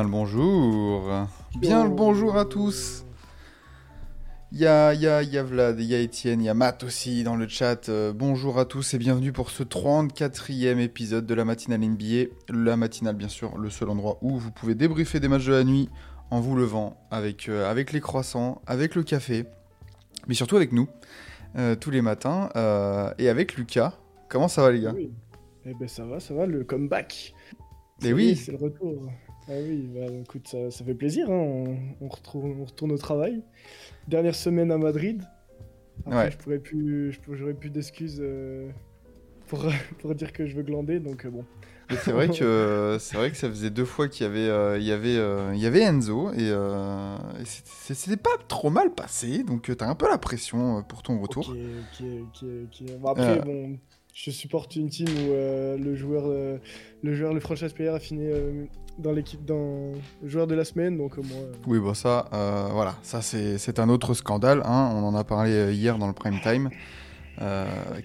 Bien le bonjour Bien le bonjour à tous Il y a, y, a, il y a Vlad, il y a Étienne, il y a Matt aussi dans le chat. Euh, bonjour à tous et bienvenue pour ce 34e épisode de la matinale NBA. La matinale bien sûr, le seul endroit où vous pouvez débriefer des matchs de la nuit en vous levant avec, euh, avec les croissants, avec le café, mais surtout avec nous, euh, tous les matins, et avec Lucas. Comment ça va les gars? Oui. Eh ben ça va, ça va, le comeback. Eh Ça oui. est, C'est le retour. Ah oui, bah écoute, ça, ça fait plaisir, hein. on, on retrouve, on retourne au travail. Dernière semaine à Madrid. Après, Ouais. je pourrais plus, j'aurais plus d'excuses euh, pour, pour dire que je veux glander, donc euh, bon. C'est vrai que c'est vrai que ça faisait deux fois qu'il y avait euh, il y avait euh, il y avait Enzo et, euh, et c'était- pas trop mal passé donc t'as un peu la pression pour ton retour. Bon, après, bon, je supporte une team où euh, le joueur, euh, le joueur, le franchise player a fini euh, dans l'équipe, dans le joueur de la semaine, donc euh, Oui bon ça voilà ça c'est un autre scandale hein, on en a parlé hier dans le prime time.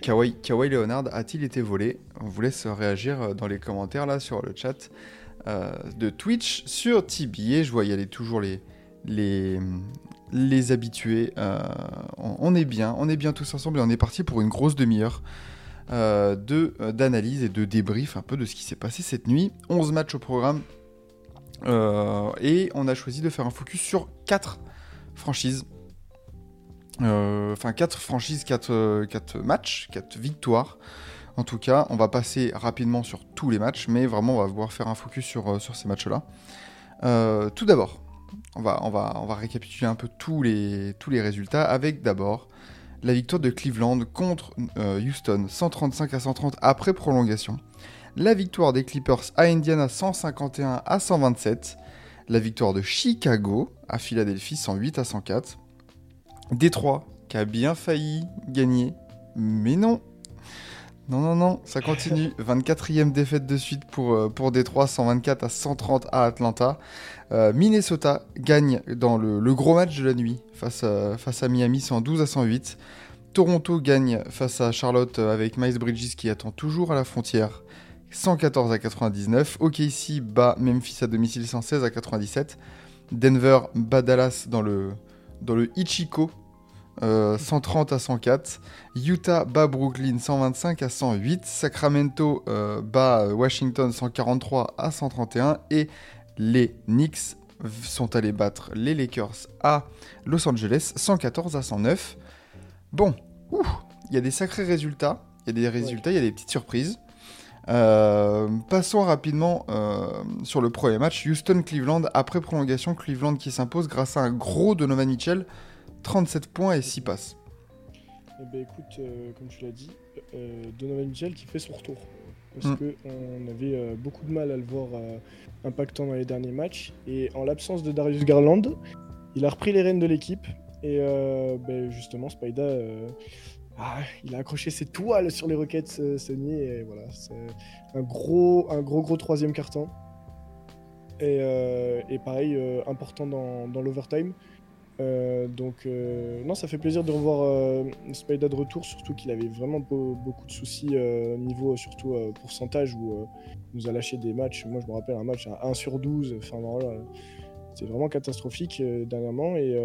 Kawhi, Kawhi Leonard a-t-il été volé? On vous laisse réagir dans les commentaires là sur le chat de Twitch sur TBA. Je vois y aller toujours les les les habitués. On, est bien, on est bien tous ensemble et on est parti pour une grosse demi-heure de d'analyse et de débrief un peu de ce qui s'est passé cette nuit. 11 matchs au programme Euh, et on a choisi de faire un focus sur 4 franchises. Euh, Enfin, 4 franchises, 4, matchs, 4 victoires. En tout cas, on va passer rapidement sur tous les matchs, mais vraiment, on va pouvoir faire un focus sur, euh, sur ces matchs-là. Euh, tout d'abord, on va, on, va, on va récapituler un peu tous les, tous les résultats avec d'abord la victoire de Cleveland contre euh, Houston, 135 à 130 après prolongation. La victoire des Clippers à Indiana, 151 à 127. La victoire de Chicago à Philadelphie, 108 à 104. Détroit, qui a bien failli gagner, mais non. Non, non, non, ça continue. 24e défaite de suite pour, euh, pour Détroit, 124 à 130 à Atlanta. Euh, Minnesota gagne dans le, le gros match de la nuit face à, face à Miami, 112 à 108. Toronto gagne face à Charlotte euh, avec Miles Bridges qui attend toujours à la frontière, 114 à 99. OKC bat Memphis à domicile, 116 à 97. Denver bat Dallas dans le, dans le Ichiko, euh, 130 à 104. Utah bat Brooklyn 125 à 108. Sacramento euh, bat Washington 143 à 131. Et les Knicks sont allés battre les Lakers à Los Angeles 114 à 109. Bon, il y a des sacrés résultats. Il y a des résultats, il y a des petites surprises. Euh, passons rapidement euh, sur le premier match. Houston-Cleveland, après prolongation, Cleveland qui s'impose grâce à un gros Donovan Mitchell, 37 points et 6 passes. Eh ben écoute, euh, comme tu l'as dit, Donovan Mitchell qui fait son retour. Parce Mm. que on avait euh, beaucoup de mal à le voir euh, impactant dans les derniers matchs. Et en l'absence de Darius Garland, il a repris les rênes de l'équipe. Et euh, ben, justement, Spida, ah, il a accroché ses toiles sur les Rockets nuit. Et voilà, c'est un gros, un gros, gros troisième carton. Et, et pareil, important dans, dans l'overtime. Euh, donc euh, non, ça fait plaisir de revoir euh, Spida de retour, surtout qu'il avait vraiment beau- beaucoup de soucis euh, niveau surtout pourcentage où il nous a lâché des matchs. Moi, je me rappelle un match à 1 sur 12. Enfin voilà, c'est vraiment catastrophique dernièrement. Et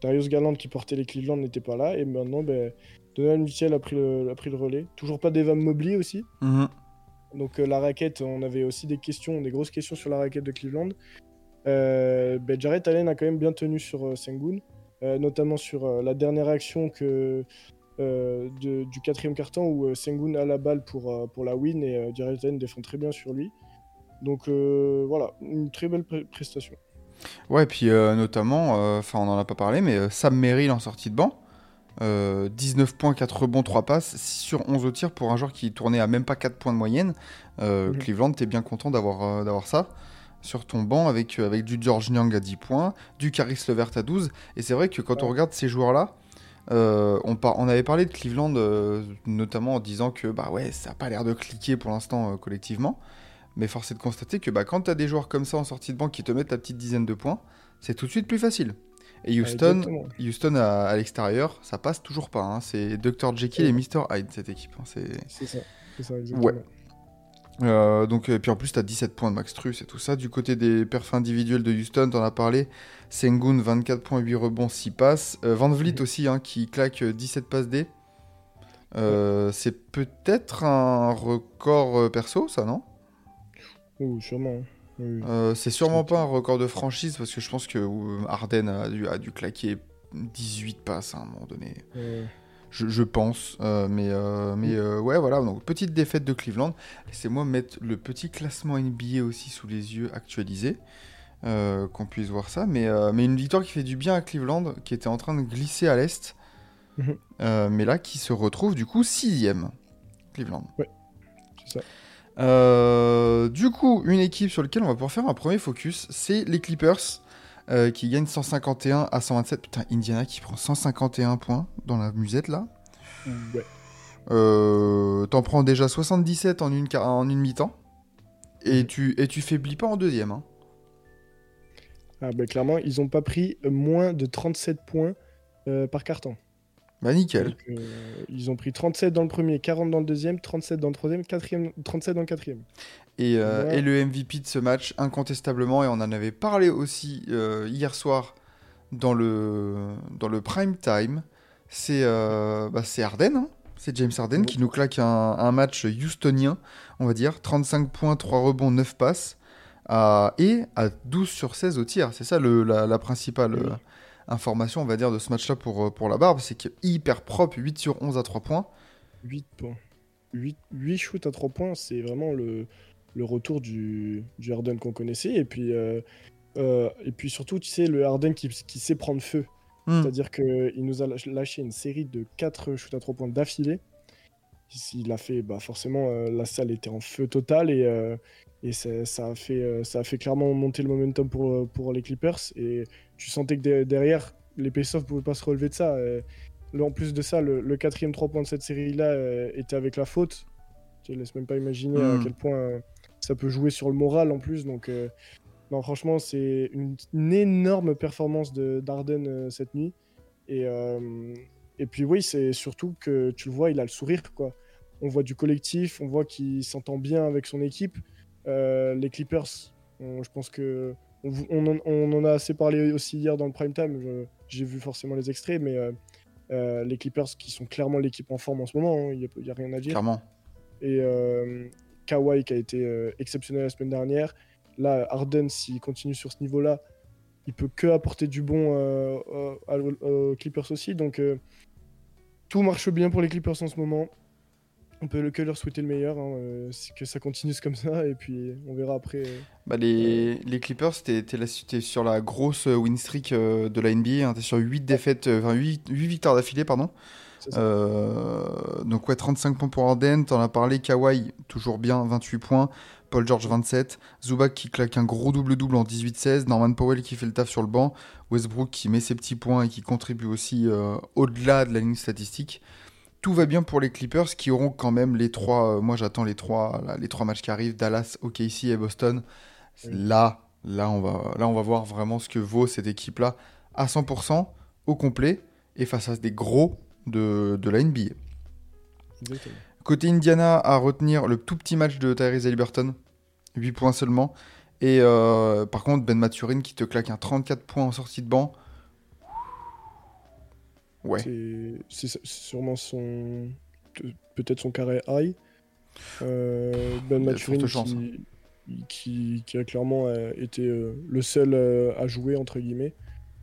Darius Garland qui portait les Cleveland n'était pas là. Et maintenant, ben, Donovan Mitchell a pris le, a pris le relais. Toujours pas d'Evan Mobley aussi. Donc euh, la raquette, on avait aussi des questions, des grosses questions sur la raquette de Cleveland. Euh, ben, Jarrett Allen a quand même bien tenu sur euh, Sengun, euh, notamment sur la dernière action que, de- du quatrième carton où Sengun a la balle pour, pour la win et Jarrett Allen défend très bien sur lui. Donc voilà, une très belle pré- prestation. Ouais, puis euh, notamment, enfin on en a pas parlé, mais euh, Sam Merrill en sortie de banc, Euh, 19 points, 4 rebonds, 3 passes, 6 sur 11 au tir pour un joueur qui tournait à même pas 4 points de moyenne. Mhm. Cleveland, t'es bien content d'avoir ça sur ton banc avec, euh, avec du George Niang à 10 points, du Caris Levert à 12. Et c'est vrai que quand on regarde ces joueurs-là, euh, on, par- on avait parlé de Cleveland euh, notamment en disant que bah ouais, ça n'a pas l'air de cliquer pour l'instant euh, collectivement. Mais force est de constater que bah, quand tu as des joueurs comme ça en sortie de banc qui te mettent ta petite dizaine de points, c'est tout de suite plus facile. Et Houston, exactement. Houston à, à l'extérieur, ça passe toujours pas. hein. C'est Dr. Jekyll et Mr. Hyde cette équipe. hein. C'est... Ça. C'est ça, exactement. Ouais. Euh, donc, et puis en plus, tu as 17 points de Max Truss et tout ça. Du côté des perfs individuels de Houston, t'en as parlé. Sengun, 24 points, 8 rebonds, 6 passes. Euh, Van Vliet aussi, hein, qui claque euh, 17 passes D. Euh, C'est peut-être un record euh, perso, ça, non? Oh, sûrement. hein. Oui. Euh, C'est sûrement pas un record de franchise, parce que je pense que euh, Harden a dû, a dû claquer 18 passes à un moment donné. Euh, Je, je pense, euh, mais, euh, mais euh, ouais, voilà. Donc, petite défaite de Cleveland. Laissez-moi mettre le petit classement NBA aussi sous les yeux actualisé, qu'on puisse voir ça. Mais, mais une victoire qui fait du bien à Cleveland, qui était en train de glisser à l'est, Mhm. mais là qui se retrouve du coup sixième. Cleveland. c'est ça. Euh, du coup, une équipe sur laquelle on va pouvoir faire un premier focus, c'est les Clippers. Euh, qui gagnent 151 à 127. Putain, Indiana qui prend 151 points dans la musette là. Ouais. Euh, T'en prends déjà 77 en une, en une mi-temps. Et tu, et tu faiblis pas en deuxième. hein. Ah, bah, clairement, ils ont pas pris moins de 37 points euh, par carton. Bah nickel. Donc, euh, ils ont pris 37 dans le premier, 40 dans le deuxième, 37 dans le troisième, quatrième, 37 dans le quatrième. Et, euh, Ouais. et le MVP de ce match, incontestablement, et on en avait parlé aussi euh, hier soir dans le, dans le prime time, c'est euh, bah, c'est Harden. hein. C'est James Harden Ouais. qui nous claque un, un match houstonien, on va dire. 35 points, 3 rebonds, 9 passes. à- et à 12 sur 16 au tir. C'est ça le, la, la principale Oui. Information, on va dire, de ce match-là pour, euh, pour la barbe. C'est qu'il est hyper propre, 8 sur 11 à 3 points. 8 points. 8, 8 shoots à 3 points, c'est vraiment le, le retour du, du Harden qu'on connaissait. Et puis, euh, euh, et puis surtout, tu sais, le Harden qui, qui sait prendre feu. Hmm. C'est-à-dire qu'il nous a lâch- lâché une série de 4 shoots à 3 points d'affilée. Il a fait, bah forcément, euh, la salle était en feu total et, euh, et ça, ça a fait, euh, ça a fait clairement monter le momentum pour, pour les Clippers. Et tu sentais que de- derrière, les Pacers ne pouvaient pas se relever de ça. euh, Là, en plus de ça, le, le quatrième 3 points de cette série-là euh, était avec la faute. Je ne laisse même pas imaginer à Mm. quel point euh, ça peut jouer sur le moral en plus. Donc, euh, non, franchement, c'est une, une énorme performance de d'Arden euh, cette nuit. Et, euh, et puis, oui, c'est surtout que tu le vois, il a le sourire. quoi. On voit du collectif, on voit qu'il s'entend bien avec son équipe. Les Clippers, on- je pense que. On, en, on en a assez parlé aussi hier dans le prime time. J'ai vu forcément les extraits, mais euh, euh, les Clippers qui sont clairement l'équipe en forme en ce moment, hein, il n'y a, rien à dire. Clairement. Et euh, Kawhi qui a été euh, exceptionnel la semaine dernière. Là, Harden, s'il continue sur ce niveau-là, il peut que apporter du bon aux Clippers aussi. Donc tout marche bien pour les Clippers en ce moment. On peut le- que leur souhaiter le meilleur, hein, euh, que ça continue comme ça, et puis on verra après. euh. Bah, les, les Clippers, t'es t'es sur la grosse euh, win streak euh, de la NBA. hein. T'es sur 8 défaites, enfin 8, victoires d'affilée, pardon. Donc, ouais, 35 points pour Harden. T'en as parlé. Kawhi, toujours bien, 28 points. Paul George, 27. Zubac qui claque un gros double-double en 18-16. Norman Powell qui fait le taf sur le banc. Westbrook qui met ses petits points et qui contribue aussi au-delà de la ligne statistique. Tout va bien pour les Clippers qui auront quand même les trois. euh, moi, j'attends les trois, là, les trois matchs qui arrivent Dallas, OKC et Boston. Oui. Là, là, on va, là, on va voir vraiment ce que vaut cette équipe-là à 100% au complet et face à des gros de, de la NBA. Exactement. Côté Indiana, à retenir le tout petit match de Tyrese Haliburton, 8 points seulement. Et euh, par contre, Ben Maturin qui te claque un 34 points en sortie de banc. Ouais. C'est- C'est c'est sûrement son. pe- Peut-être son carré high. Euh, ben Maturin chances, qui, qui, qui a clairement euh, été euh, le seul à jouer, entre guillemets.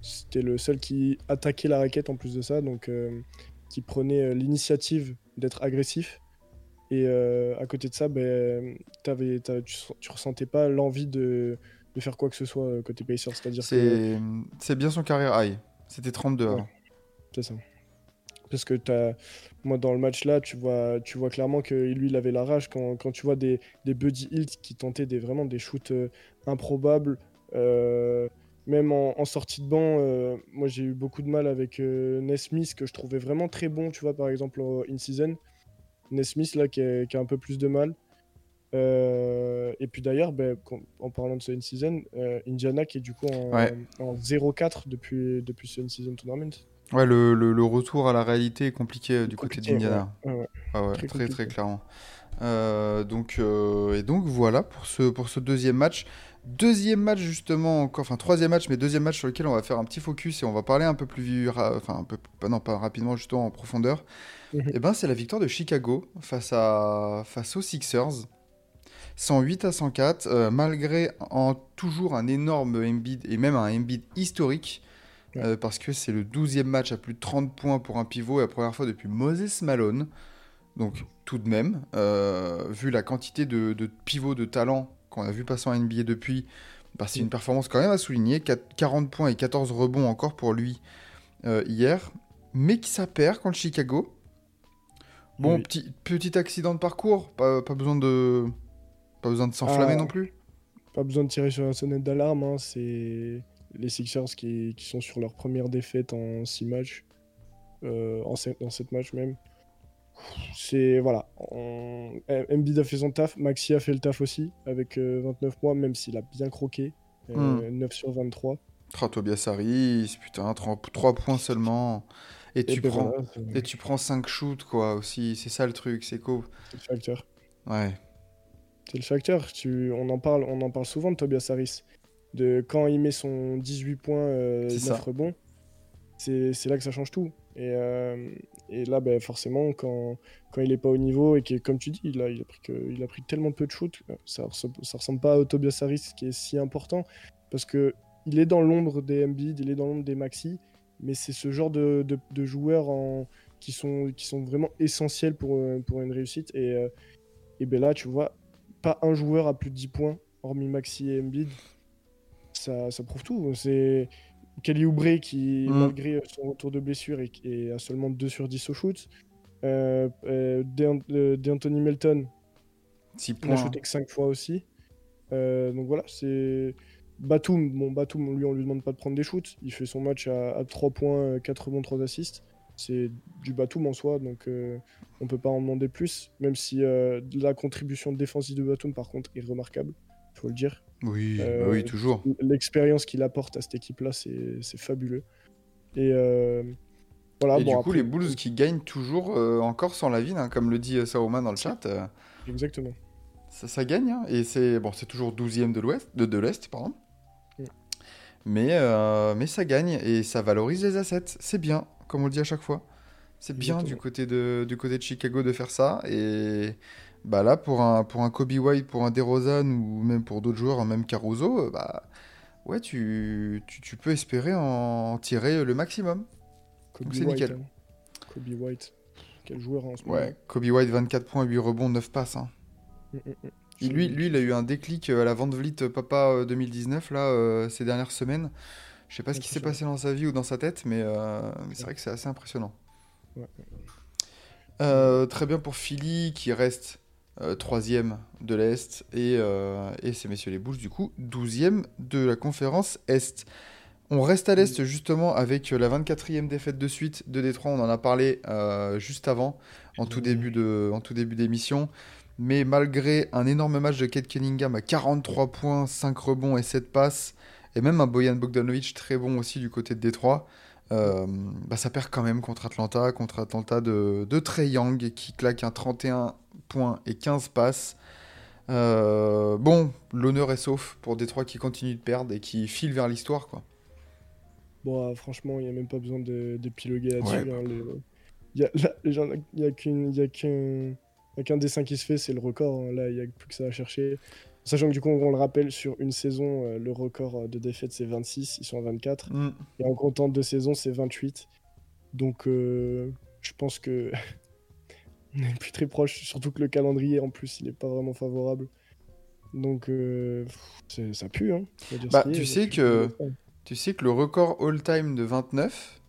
C'était le seul qui attaquait la raquette en plus de ça, donc euh, qui prenait l'initiative d'être agressif. Et euh, à côté de ça, ben, t'avais- tu, tu ressentais pas l'envie de, de faire quoi que ce soit côté Pacers. C'est-à-dire que C'est c'est bien son carrière high. C'était 32 Ouais. avant. C'est ça. Parce que t'as... moi, dans le match là, tu vois, tu vois clairement que lui, il avait la rage quand, quand tu vois des, des Buddy Hilt qui tentaient des, vraiment des shoots euh, improbables. euh, même en, en sortie de banc, euh, moi j'ai eu beaucoup de mal avec Nesmith, que je trouvais vraiment très bon, tu vois, par exemple, en in-season. Nesmith, là, qui a, qui a un peu plus de mal. Et puis d'ailleurs, ben, quand- en parlant de ce in-season, Indiana qui est du coup en, Ouais. en 0-4 depuis, depuis ce in-season tournament. Ouais, le, le- le retour à la réalité est compliqué euh, du côté d'Indiana. ouais, ouais. Ah ouais, Très très clairement. Euh, donc, euh, et donc voilà pour ce, pour ce deuxième match. Deuxième match justement, encore, enfin troisième match, mais deuxième match sur lequel on va faire un petit focus et on va parler un peu plus, enfin un peu, non pas rapidement, justement en profondeur. Mhm. Et ben c'est la victoire de Chicago face à face aux Sixers. 108 à 104, euh, malgré en toujours un énorme Embiid et même un Embiid historique. Euh, parce que c'est le 12e match à plus de 30 points pour un pivot et la première fois depuis Moses Malone. Donc tout de même, euh, vu la quantité de, de pivots de talent qu'on a vu passer en NBA depuis, bah, c'est une performance quand même à souligner. Quat- 40 points et 14 rebonds encore pour lui euh, hier, mais qui ça perd contre Chicago? Bon, Oui. petit, petit accident de parcours, pas, pas besoin de, pas besoin de s'enflammer Ah. non plus. Pas besoin de tirer sur la sonnette d'alarme, hein, c'est les Sixers qui, qui sont sur leur première défaite en 6 matchs, euh, en 7, dans 7 matchs même. C'est voilà, on... Embiid a fait son taf, Maxi a fait le taf aussi avec euh, 29 mois, même s'il a bien croqué, euh, 9 sur 23. Oh, Tobias Harris, putain, 3, points seulement. Et tu, ben prends, voilà, et tu prends 5 shoots, quoi, aussi. C'est ça le truc, c'est cool. c'est le facteur. Ouais. C'est le facteur. Tu... On, en parle, on en parle souvent de Tobias Harris. De quand il met son 18 points, euh, C'est 9 ça. rebonds, c'est c'est là que ça change tout. Et, euh, et là, ben, forcément, quand, quand il est pas au niveau et que, comme tu dis, il a, il a, pris, que, il a pris tellement peu de shoots, euh, ça, ressemble, ça ressemble pas à Tobias Harris qui est si important. Parce que il est dans l'ombre des Embiid, il est dans l'ombre des Maxi, mais c'est ce genre de, de, de joueurs en, qui, sont, qui sont vraiment essentiels pour, euh, pour une réussite. Et, euh, et ben là, tu vois, pas un joueur à plus de 10 points, hormis Maxi et Embiid. Ça, ça prouve tout. C'est Kelly Oubre qui, Mm. malgré son retour de blessure, est, est à seulement 2 sur 10 au shoot. Euh, euh, Dean- euh, D'Anthony Melton, 6 il a shooté que 5 fois aussi. Donc voilà, c'est. Batum, bon, Batum, lui, on lui demande pas de prendre des shoots. Il fait son match à, 3 points, euh, 4 rebonds, 3 assists. C'est du Batum en soi, donc euh, on peut pas en demander plus. Même si euh, la contribution défensive de Batum, par contre, est remarquable, faut le dire. Oui, Euh, bah oui, toujours. L'expérience qu'il apporte à cette équipe-là, c'est fabuleux. Et euh, voilà, et bon, du coup, après- les Bulls qui gagnent toujours euh, encore sans la ville, hein, comme le dit euh, Saouma dans le chat, euh, Exactement. ça, ça gagne. hein, et c'est bon, c'est toujours 12e de l'Ouest, de, de l'Est, pardon. Mm. Mais, euh, mais ça gagne et ça valorise les assets. C'est bien, comme on le dit à chaque fois. C'est bien du côté, de, du côté de Chicago de faire ça. Et bah là, pour un, pour un Kobe White, pour un DeRozan ou même pour d'autres joueurs, même Caruso, euh, bah ouais, tu, tu, tu peux espérer en tirer le maximum. Kobe Donc c'est nickel. hein. Kobe White, quel joueur hein, en ce moment. Ouais, Kobe White, 24 points, 8 rebonds, 9 passes. hein. Mm, mm, mm. Et lui, lui, il a eu un déclic euh, à la Vente Vliet euh, Papa euh, 2019, là, euh, ces dernières semaines. Je sais pas ce qui s'est passé dans sa vie ou dans sa tête, mais, euh, mais c'est vrai que c'est assez impressionnant. Ouais. Euh, très bien pour Philly, qui reste troisième de l'Est, et, euh, et ces messieurs les Bulls, du coup, 12e de la conférence Est. On reste à l'Est, justement, avec euh, la 24e défaite de suite de Détroit. On en a parlé euh, juste avant, en tout début de, en tout début d'émission. Mais malgré un énorme match de Kate Cunningham à 43 points, 5 rebonds et 7 passes, et même un Bojan Bogdanovic très bon aussi du côté de Détroit, euh, bah ça perd quand même contre Atlanta, contre Atlanta de, de Trey Young qui claque un 31 points et 15 passes. Euh, bon, l'honneur est sauf pour Détroit qui continue de perdre et qui file vers l'histoire. quoi. Bon, ah, franchement, il n'y a même pas besoin de- d'épiloguer là-dessus. Ouais. hein, les- il y a, qu'un dessin qui se fait, c'est le record. hein. Là, il n'y a plus que ça à chercher. Sachant que du coup, on le rappelle, sur une saison, euh, le record euh, de défaite, c'est 26. Ils sont à 24. Mm. Et en comptant deux saisons, c'est 28. Donc, euh, je pense que on n'est plus très proche. Surtout que le calendrier, en plus, il n'est pas vraiment favorable. Donc, euh, ça pue. Hein. Bah, tu sais que- Tu sais que le record all-time de 29,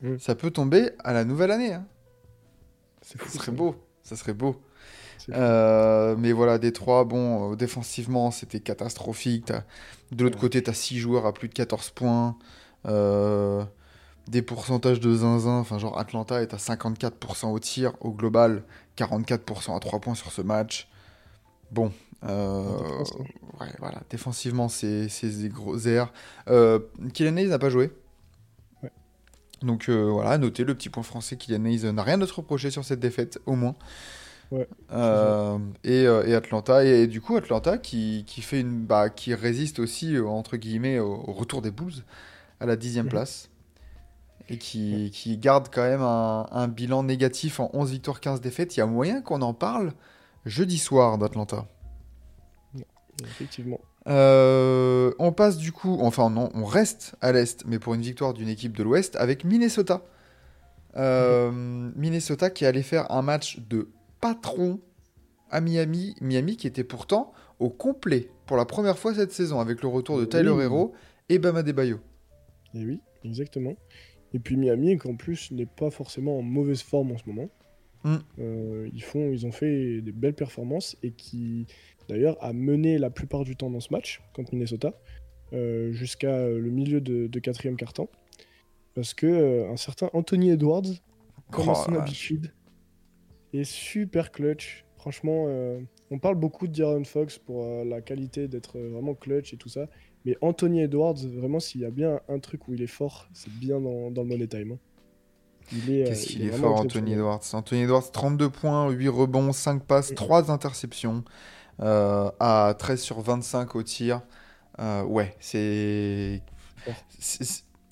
Mm. ça peut tomber à la nouvelle année. hein. C'est Ça fou, serait ça. beau. Ça serait beau. Euh, mais voilà, Détroit, bon, euh, défensivement, c'était catastrophique. T'as- De l'autre Ouais. côté, tu as 6 joueurs à plus de 14 points. Euh, des pourcentages de zinzin. Enfin, genre, Atlanta est à 54% au tir. Au global, 44% à 3 points sur ce match. Bon. euh, hein. ouais, voilà. Défensivement, c'est des gros airs. Euh, Kylian Hayes n'a pas joué. Ouais. Donc euh, voilà, notez le petit point français. Kylian Hayes n'a rien se reprocher sur cette défaite, au moins. Ouais, Euh, et, et Atlanta et, du coup Atlanta qui, qui fait une bah, qui résiste aussi entre guillemets au, au retour des Bulls à la dixième Mhm. place et qui, qui garde quand même un, un bilan négatif en 11 victoires 15 défaites il y a moyen qu'on en parle jeudi soir d'Atlanta Effectivement. Euh, on passe du coup enfin non on reste à l'est mais pour une victoire d'une équipe de l'ouest avec Minnesota Euh, Minnesota qui allait faire un match de patron à Miami Miami qui était pourtant au complet pour la première fois cette saison avec le retour de Tyler Oui. Hero et Bama Debayo Et oui, exactement. Et puis Miami, qui en plus n'est pas forcément en mauvaise forme en ce moment. Mm. Euh, ils, font, ils ont fait des belles performances et qui, d'ailleurs, a mené la plupart du temps dans ce match contre Minnesota, euh, jusqu'à le milieu de, de quatrième quart-temps. Parce que euh, un certain Anthony Edwards, comme Oh à son habitude, est super clutch. Franchement, euh, on parle beaucoup de D'Aaron Fox pour la qualité d'être vraiment clutch et tout ça. Mais Anthony Edwards, vraiment, s'il y a bien un truc où il est fort, c'est bien dans, dans le Money Time. hein. Il est, euh, Qu'est-ce qu'il il est fort, Anthony. Edwards. Anthony Edwards, 32 points, 8 rebonds, 5 passes, Mm. 3 interceptions, euh, à 13 sur 25 au tir. Euh, ouais, c'est-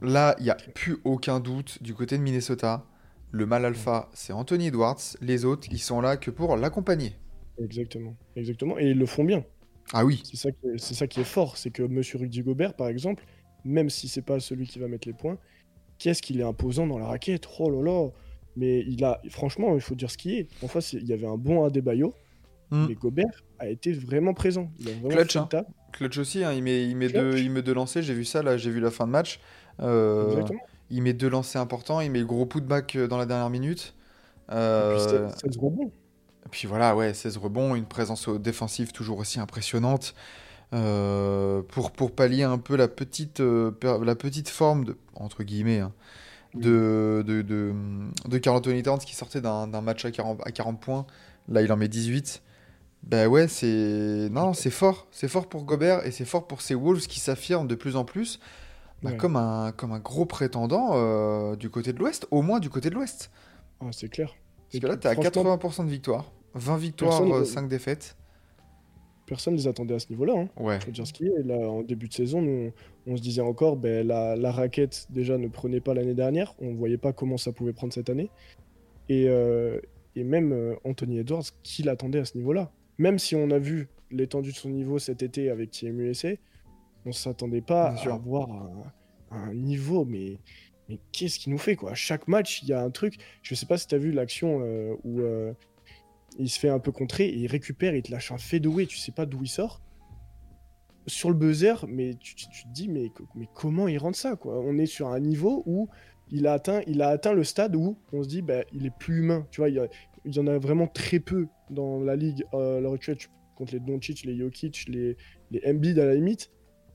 Là, il n'y a plus aucun doute du côté de Minnesota. Le mal alpha, c'est Anthony Edwards. Les autres, ils sont là que pour l'accompagner. Exactement. Exactement. Et ils le font bien. Ah oui, C'est ça, qui est- c'est ça qui est fort. C'est que Monsieur Rudy Gobert, par exemple, même si c'est pas celui qui va mettre les points, qu'est-ce qu'il est imposant dans la raquette? Oh là là Mais il a, franchement, il faut dire ce qui est. En face, il y avait un bon Adebayo, Mm. mais Gobert a été vraiment présent. Il a vraiment Clutch, hein. Clutch aussi, hein, il met, il met Clutch. deux, il met deux lancers. J'ai vu ça, là, j'ai vu la fin de match. Euh, Exactement. il met deux lancers importants. Il met le gros putback euh, dans la dernière minute. Et puis, Euh, rebond. Et puis voilà, ouais, 16 rebonds, une présence défensive toujours aussi impressionnante. Euh, pour, pour pallier un peu la petite, euh, la petite forme, de, entre guillemets, hein, de, de, de, de Carl Anthony Towns qui sortait d'un match à 40, à 40 points. Là, il en met 18. Ben ouais, c'est. Non, c'est fort. C'est fort pour Gobert et c'est fort pour ces Wolves qui s'affirment de plus en plus bah, Ouais. comme, un, comme un gros prétendant euh, du côté de l'Ouest, au moins du côté de l'Ouest. C'est clair. Parce que là, à Franchement, 80% de victoires. 20 victoires, Personne- euh, 5 défaites. Personne ne les attendait à ce niveau-là. hein. Ouais. Dire ce qui est. Là, en début de saison, nous, on, se disait encore, ben, la, la raquette déjà ne prenait pas l'année dernière. On ne voyait pas comment ça pouvait prendre cette année. Et, euh, et même euh, Anthony Edwards, qui l'attendait à ce niveau-là? Même si on a vu l'étendue de son niveau cet été avec Team USA, on ne s'attendait pas à avoir un, un niveau, mais, mais qu'est-ce qu'il nous fait quoi? Chaque match, il y a un truc. Je sais pas si tu as vu l'action euh, où euh, il se fait un peu contrer et il récupère, il te lâche un fadeaway, tu sais pas d'où il sort. Sur le buzzer, mais tu, tu- tu te dis, mais, mais comment il rentre ça quoi? On est sur un niveau où il a, atteint, il a atteint le stade où on se dit, bah, il est plus humain. Tu vois, il y, a- il y en a vraiment très peu dans la ligue euh, à l'heure actuelle. Tu comptes les Doncic, les Jokic, les, les Embiid à la limite.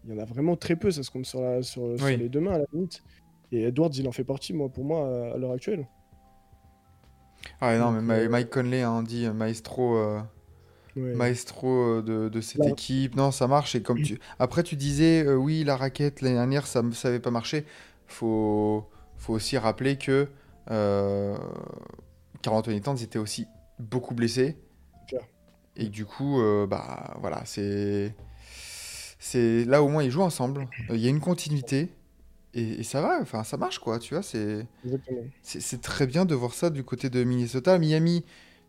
Il y en a vraiment très peu, ça se compte sur, la, sur, les deux mains à la limite. Et Edwards, il en fait partie, moi, pour moi, à, à l'heure actuelle. Ah non, mais Donc, euh, Mike Conley, hein, dit euh, maestro, euh, Ouais. maestro de, de cette Là. équipe. Non, ça marche. Et comme tu... Après, tu disais, euh, oui, la raquette l'année dernière, ça ne savait pas marcher. Faut, faut aussi rappeler que euh, Carl Anthony Towns était aussi beaucoup blessé. Et du coup, euh, bah voilà, c'est. C'est là au moins ils jouent ensemble. Euh, Il y a une continuité et, et ça va. Enfin, ça marche quoi. Tu vois, c'est. Très bien de voir ça du côté de Minnesota. Miami,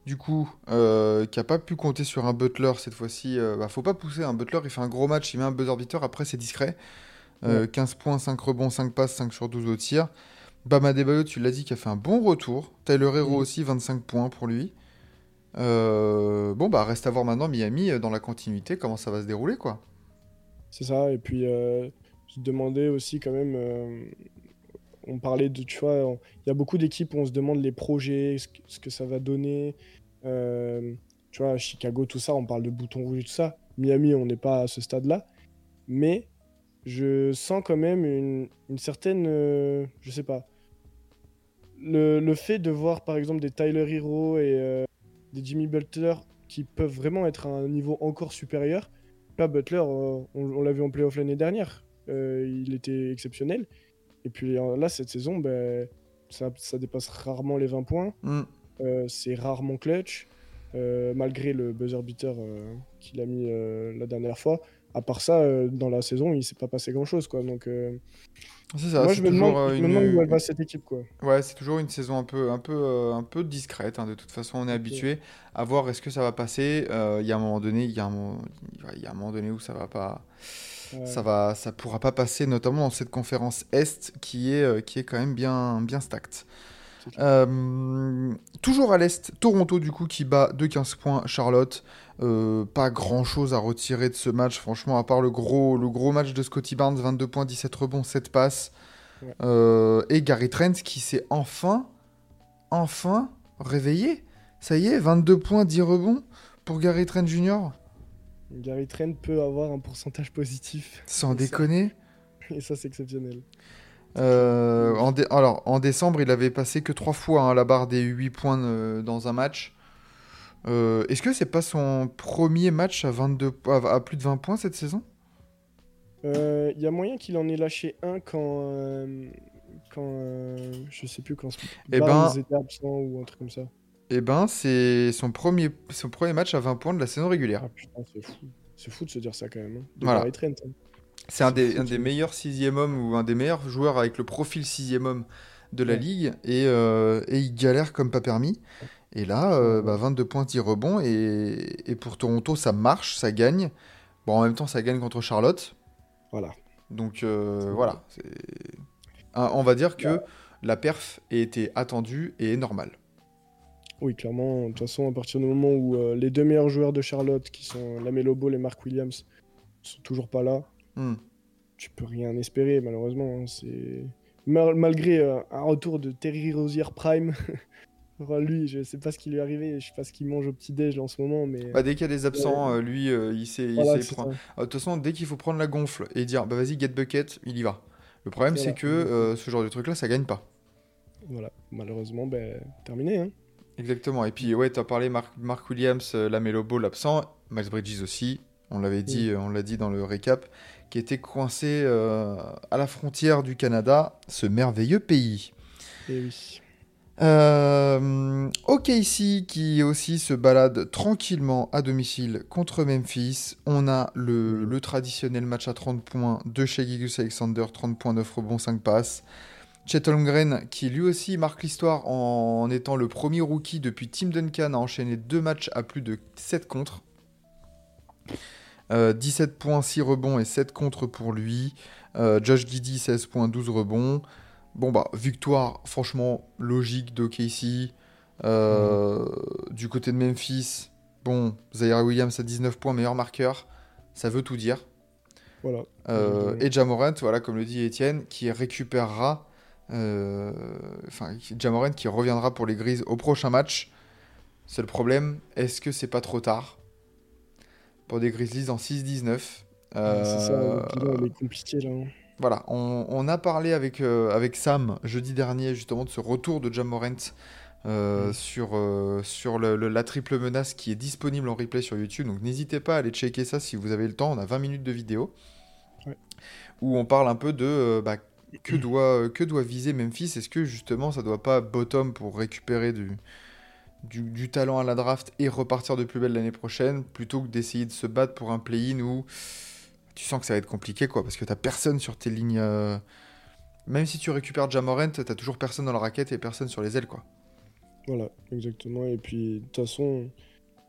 du coup, euh, qui a pas pu compter sur un Butler cette fois-ci. euh, bah, faut pas pousser. Un Butler, il fait un gros match, il met un buzzer beater, après c'est discret. Euh, 15 points, 5 rebonds, 5 passes, 5 sur 12 au tir. Bama Debayo, tu l'as dit, qui a fait un bon retour. Tyler Hero Mhm. aussi, 25 points pour lui. Euh, bon, bah reste à voir maintenant Miami euh, dans la continuité, comment ça va se dérouler, quoi. C'est ça. Et puis, te demandais aussi, quand même, euh, on parlait de, tu vois, il y a beaucoup d'équipes où on se demande les projets, ce que, ça va donner. Euh, tu vois, Chicago, tout ça, on parle de bouton rouge tout ça. Miami, on n'est pas à ce stade-là. Mais je sens quand même une, une certaine, euh, je sais pas, le, le fait de voir par exemple des Tyler Hero et euh, des Jimmy Butler qui peuvent vraiment être à un niveau encore supérieur. Là, Butler, on, on l'a vu en playoff l'année dernière, il était exceptionnel. Et puis euh, là, cette saison, ben, ça, ça dépasse rarement les 20 points. Hmm. Euh, c'est rarement clutch, euh, malgré le buzzer beater euh, qu'il a mis euh, la dernière fois. À part ça, euh, dans la saison, il s'est pas passé grand chose. Quoi. Donc, euh, C'est ça, moi, c'est je me, toujours, demande, euh, une- demande où elle va cette équipe. Quoi. Ouais, c'est toujours une saison un peu, un peu, euh, un peu discrète. hein. De toute façon, on est habitué à voir est-ce que ça va passer. Euh, Il y a un moment donné, il y un y a un moment donné où ça va pas, Ouais. ça va, ça pourra pas passer, notamment dans cette conférence Est qui est, euh, qui est quand même bien, bien stacked. Euh, toujours à l'Est, Toronto du coup qui bat de 15 points Charlotte. Euh, pas grand chose à retirer de ce match, franchement, à part le gros, le gros match de Scotty Barnes 22 points, 17 rebonds, 7 passes. Ouais. Euh, et Gary Trent qui s'est enfin, enfin réveillé. Ça y est, 22 points, 10 rebonds pour Gary Trent Jr. Gary Trent peut avoir un pourcentage positif. Sans déconner. Et ça, c'est exceptionnel. Euh, en Alors, en décembre, il avait passé que 3 fois hein, la barre des 8 points euh, dans un match. Euh, Est-ce que c'est pas son premier match à, 22, à, à plus de 20 points cette saison? Il y a moyen qu'il en ait lâché un quand. quand je sais plus quand. Eh ben- était absent ou un truc comme ça. Eh ben, c'est son premier, son premier match à 20 points de la saison régulière. Ah putain, c'est fou. C'est fou de se dire ça quand même. hein. De Voilà. Trent. hein. C'est un des, un des meilleurs sixième hommes ou un des meilleurs joueurs avec le profil sixième homme de la Ouais. ligue et, euh, et il galère comme pas permis. Et là, euh, bah, 22 points, 10 rebonds et, et pour Toronto, ça marche, ça gagne. Bon, en même temps, ça gagne contre Charlotte. Voilà. Donc euh, voilà, Ah, on va dire que Ouais. la perf était attendue et normale. Oui, clairement. De toute façon, à partir du moment où euh, les deux meilleurs joueurs de Charlotte, qui sont Lamelo Ball et Mark Williams, sont toujours pas là, Hmm. tu peux rien espérer, malheureusement. hein. C'est Mal- malgré euh, un retour de Terry Rozier Prime. Enfin, lui, je sais pas ce qui lui est arrivé, je sais pas ce qu'il mange au petit déj en ce moment, mais Bah, dès qu'il y a des absents, euh, lui, euh, il sait, il prendre-. Ah, De toute façon, dès qu'il faut prendre la gonfle et dire bah vas-y, get bucket, il y va. Le problème, c'est que euh, ce genre de truc-là, ça gagne pas. Voilà, malheureusement, ben, terminé. Hein. Exactement. Et puis, ouais, tu as parlé Mark, Mark Williams, euh, Lamelo Ball absent, Miles Bridges aussi. On l'avait dit, euh, on l'a dit dans le récap, qui était coincé euh, à la frontière du Canada, ce merveilleux pays. Et oui. Euh, OKC qui aussi se balade tranquillement à domicile contre Memphis. On a le, le traditionnel match à 30 points de chez Gigus Alexander, 30 points, 9 rebonds, 5 passes. Chet Holmgren qui lui aussi marque l'histoire en étant le premier rookie depuis Tim Duncan à enchaîner deux matchs à plus de 7 contre. Euh, 17 points, 6 rebonds et 7 contre pour lui. Euh, Josh Giddy, 16 points, 12 rebonds. Bon bah, victoire franchement logique d'OKC. Euh, Du côté de Memphis, bon, Zaire Williams à 19 points, meilleur marqueur. Ça veut tout dire. Voilà. Euh, et Jamorant, voilà, comme le dit Étienne, qui récupérera, enfin, qui- Jamorant qui reviendra pour les Grises au prochain match. C'est le problème, est-ce que c'est pas trop tard pour des Grizzlies en 6-19 Ah, C'est ça, Euh, le bilan il est compliqué là. hein. Voilà, on, on a parlé avec, euh, avec Sam jeudi dernier justement de ce retour de Jamorant euh, Mm. sur, euh, sur le- le- la triple menace qui est disponible en replay sur YouTube. Donc n'hésitez pas à aller checker ça si vous avez le temps. On a 20 minutes de vidéo Ouais. où on parle un peu de euh, bah, que, doit, que doit viser Memphis? Est-ce que justement ça doit pas bottom pour récupérer du, du, du talent à la draft et repartir de plus belle l'année prochaine plutôt que d'essayer de se battre pour un play-in où tu sens que ça va être compliqué quoi parce que t'as personne sur tes lignes. euh, Même si tu récupères Jamorant, t'as toujours personne dans la raquette et personne sur les ailes quoi. Voilà, exactement. Et puis, de toute façon,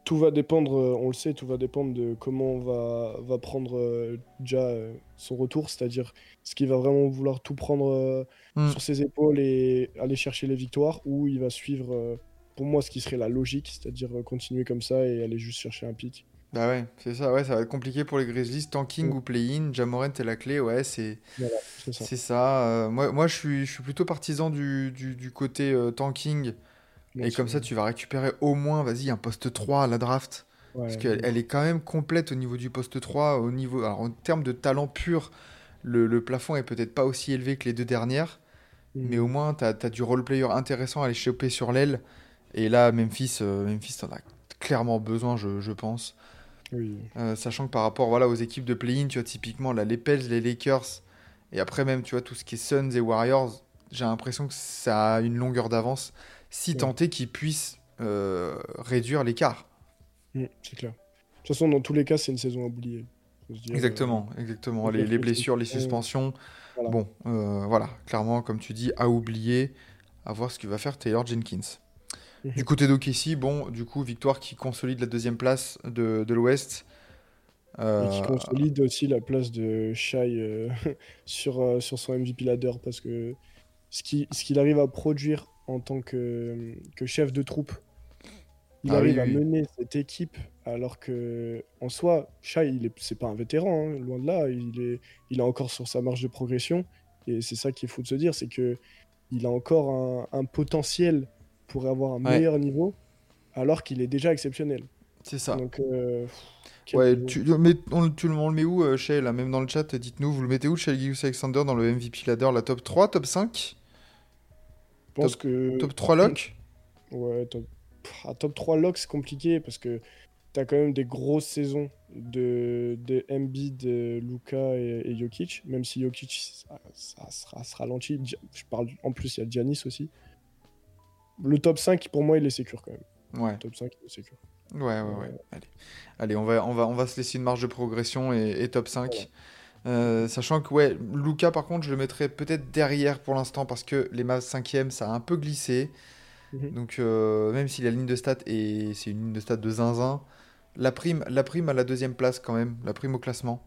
tout va dépendre, euh, on le sait, tout va dépendre de comment on va, va prendre euh, déjà euh, son retour, c'est-à-dire ce qu'il va vraiment vouloir tout prendre euh, Mm. sur ses épaules et aller chercher les victoires, ou il va suivre, euh, pour moi, ce qui serait la logique, c'est-à-dire euh, continuer comme ça et aller juste chercher un pic. Bah ouais, c'est ça, ouais, ça va être compliqué pour les Grizzlies. Tanking Mm. ou play-in, Jamorant est la clé, ouais, c'est Voilà, c'est ça. Euh, moi, moi je, suis, je suis plutôt partisan du, du, du côté euh, tanking. Et comme ça, tu vas récupérer au moins, vas-y, un poste 3 à la draft. ouais, Parce qu'elle elle est quand même complète au niveau du poste 3. Au niveau, alors, en termes de talent pur, le, le plafond est peut-être pas aussi élevé que les deux dernières. mm. Mais au moins, tu as, du role-player intéressant à aller choper sur l'aile. Et là, Memphis, euh, Memphis t'en as clairement besoin, je, je pense. Oui. Euh, sachant que par rapport voilà, aux équipes de play-in, tu vois, typiquement là, les Pels, les Lakers, et après même, tu vois, tout ce qui est Suns et Warriors, j'ai l'impression que ça a une longueur d'avance, si Ouais. tant est qu'ils puissent euh, réduire l'écart. Mm, c'est clair. De toute façon, dans tous les cas, c'est une saison oubliée. Se dire, Exactement, exactement. Les, blessures, les suspensions, Voilà. bon, euh, voilà, clairement, comme tu dis, à oublier, à voir ce que va faire Taylor Jenkins. Mhm. Du côté d'OKC, bon, du coup, victoire qui consolide la deuxième place de, de l'Ouest. euh, Et qui Euh, consolide aussi la place de Shai euh, sur, euh, sur son MVP ladder parce que ce qu'il ce qu'il arrive à produire en tant que, que chef de troupe, il Ah arrive oui, à oui. mener cette équipe alors que en soi, Shai, il est, c'est pas un vétéran, hein, loin de là, il est, il est encore sur sa marge de progression et c'est ça qu'il faut de se dire, c'est que il a encore un, un potentiel pour avoir un Ouais. meilleur niveau alors qu'il est déjà exceptionnel. c'est ça. Donc, euh, Ouais, niveau. tu, mais on, tu le- on le met où, euh, Shay, là, même dans le chat, dites-nous, vous le mettez où, Shay Gilgeous Alexander, dans le MVP ladder, la top 3, top 5, Que top 3 lock Ouais, top, ah, top 3 lock, c'est compliqué parce que t'as quand même des grosses saisons de, de Embiid, de Luka et, et Jokic, même si Jokic ça, ça sera, se ralentit. Je parle, en plus, il y a Giannis aussi. Le top 5, pour moi, il est sécure quand même. Ouais, Le top 5, il est sécure. ouais, ouais, ouais. Allez, Allez on, va, on, va, on va se laisser une marge de progression et, et top 5. Euh, sachant que, ouais, Luca, par contre, je le mettrais peut-être derrière pour l'instant parce que les Mavs 5e, ça a un peu glissé. Mhm. Donc, euh, même si la ligne de stats est, c'est une ligne de stats de zinzin, la prime, la prime à la deuxième place quand même, la prime au classement.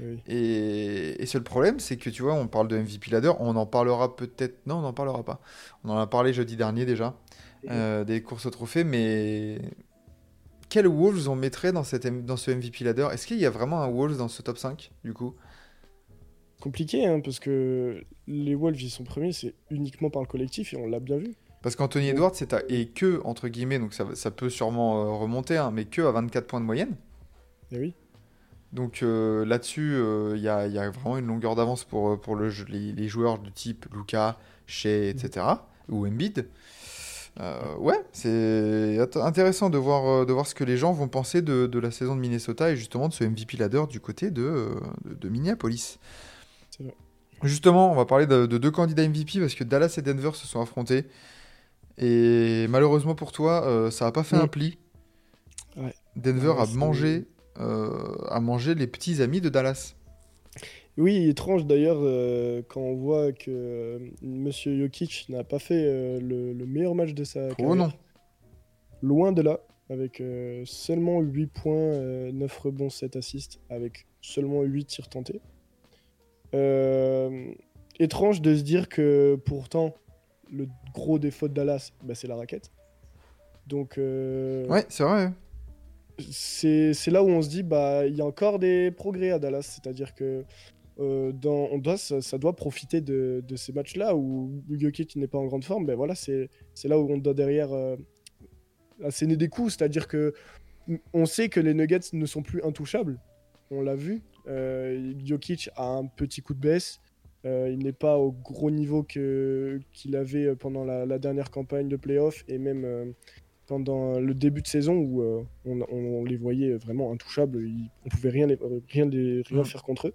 Oui. Et, et seul problème, c'est que tu vois, on parle de MVP ladder, on en parlera peut-être. Non, on n'en parlera pas. On en a parlé jeudi dernier déjà, euh, des courses au trophée, mais. Quel Wolves on mettrait dans, cette, dans ce MVP ladder? Est-ce qu'il y a vraiment un Wolves dans ce top 5 du coup? Compliqué, hein, parce que les Wolves, ils sont premiers, c'est uniquement par le collectif et on l'a bien vu. Parce qu'Anthony Edwards c'est à- est que, entre guillemets, donc ça, ça peut sûrement euh, remonter, hein, mais que à 24 points de moyenne. Et oui. Donc euh, là-dessus, euh, il y, a, il y a vraiment une longueur d'avance pour, pour le jeu- les, les joueurs de type Luca, Shea, etc. Ou Embiid. Euh, ouais, c'est int- intéressant de voir, euh, de voir ce que les gens vont penser de, de la saison de Minnesota et justement de ce MVP ladder du côté de, euh, de, de Minneapolis. Vrai. Justement, on va parler de, de deux candidats MVP parce que Dallas et Denver se sont affrontés. Et malheureusement pour toi, euh, ça n'a pas fait un pli. Ouais. Denver Ouais, a mangé, euh, a mangé les petits amis de Dallas. Oui, étrange d'ailleurs euh, quand on voit que euh, Monsieur Jokic n'a pas fait euh, le, le meilleur match de sa Oh carrière. non. Loin de là, avec euh, seulement 8 points, euh, 9 rebonds, 7 assists, avec seulement 8 tirs tentés. Étrange de se dire que pourtant, le gros défaut de Dallas, bah, c'est la raquette. Donc, Ouais, c'est vrai. c'est c'est là où on se dit bah il y a encore des progrès à Dallas c'est-à-dire que euh, dans on doit ça, ça doit profiter de, de ces matchs-là où Jokic n'est pas en grande forme ben voilà c'est là où on doit derrière euh, asséner des coups. C'est-à-dire que on sait que les Nuggets ne sont plus intouchables. On l'a vu. Euh, Jokic a un petit coup de baisse. Euh, il n'est pas au gros niveau qu'il avait pendant la, la dernière campagne de playoff et même euh, pendant le début de saison où on, on les voyait vraiment intouchables, ils- on pouvait rien Mm. faire contre eux.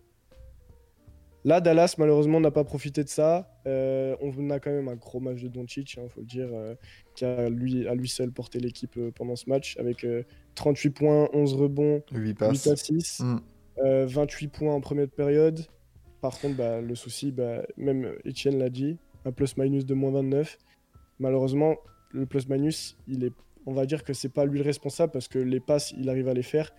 Là, Dallas, malheureusement, n'a pas profité de ça. Euh, on a quand même un gros match de Doncic, il faut le dire, euh, qui a lui, à lui seul porté l'équipe euh, pendant ce match, avec euh, 38 points, 11 rebonds, 8 8 passes. assists, Mm. euh, 28 points en première période. Par contre, bah, le souci, bah, même Etienne l'a dit, un plus-minus de moins 29. Malheureusement, le plus-minus, il est, on va dire que c'est pas lui le responsable parce que les passes, il arrive à les faire.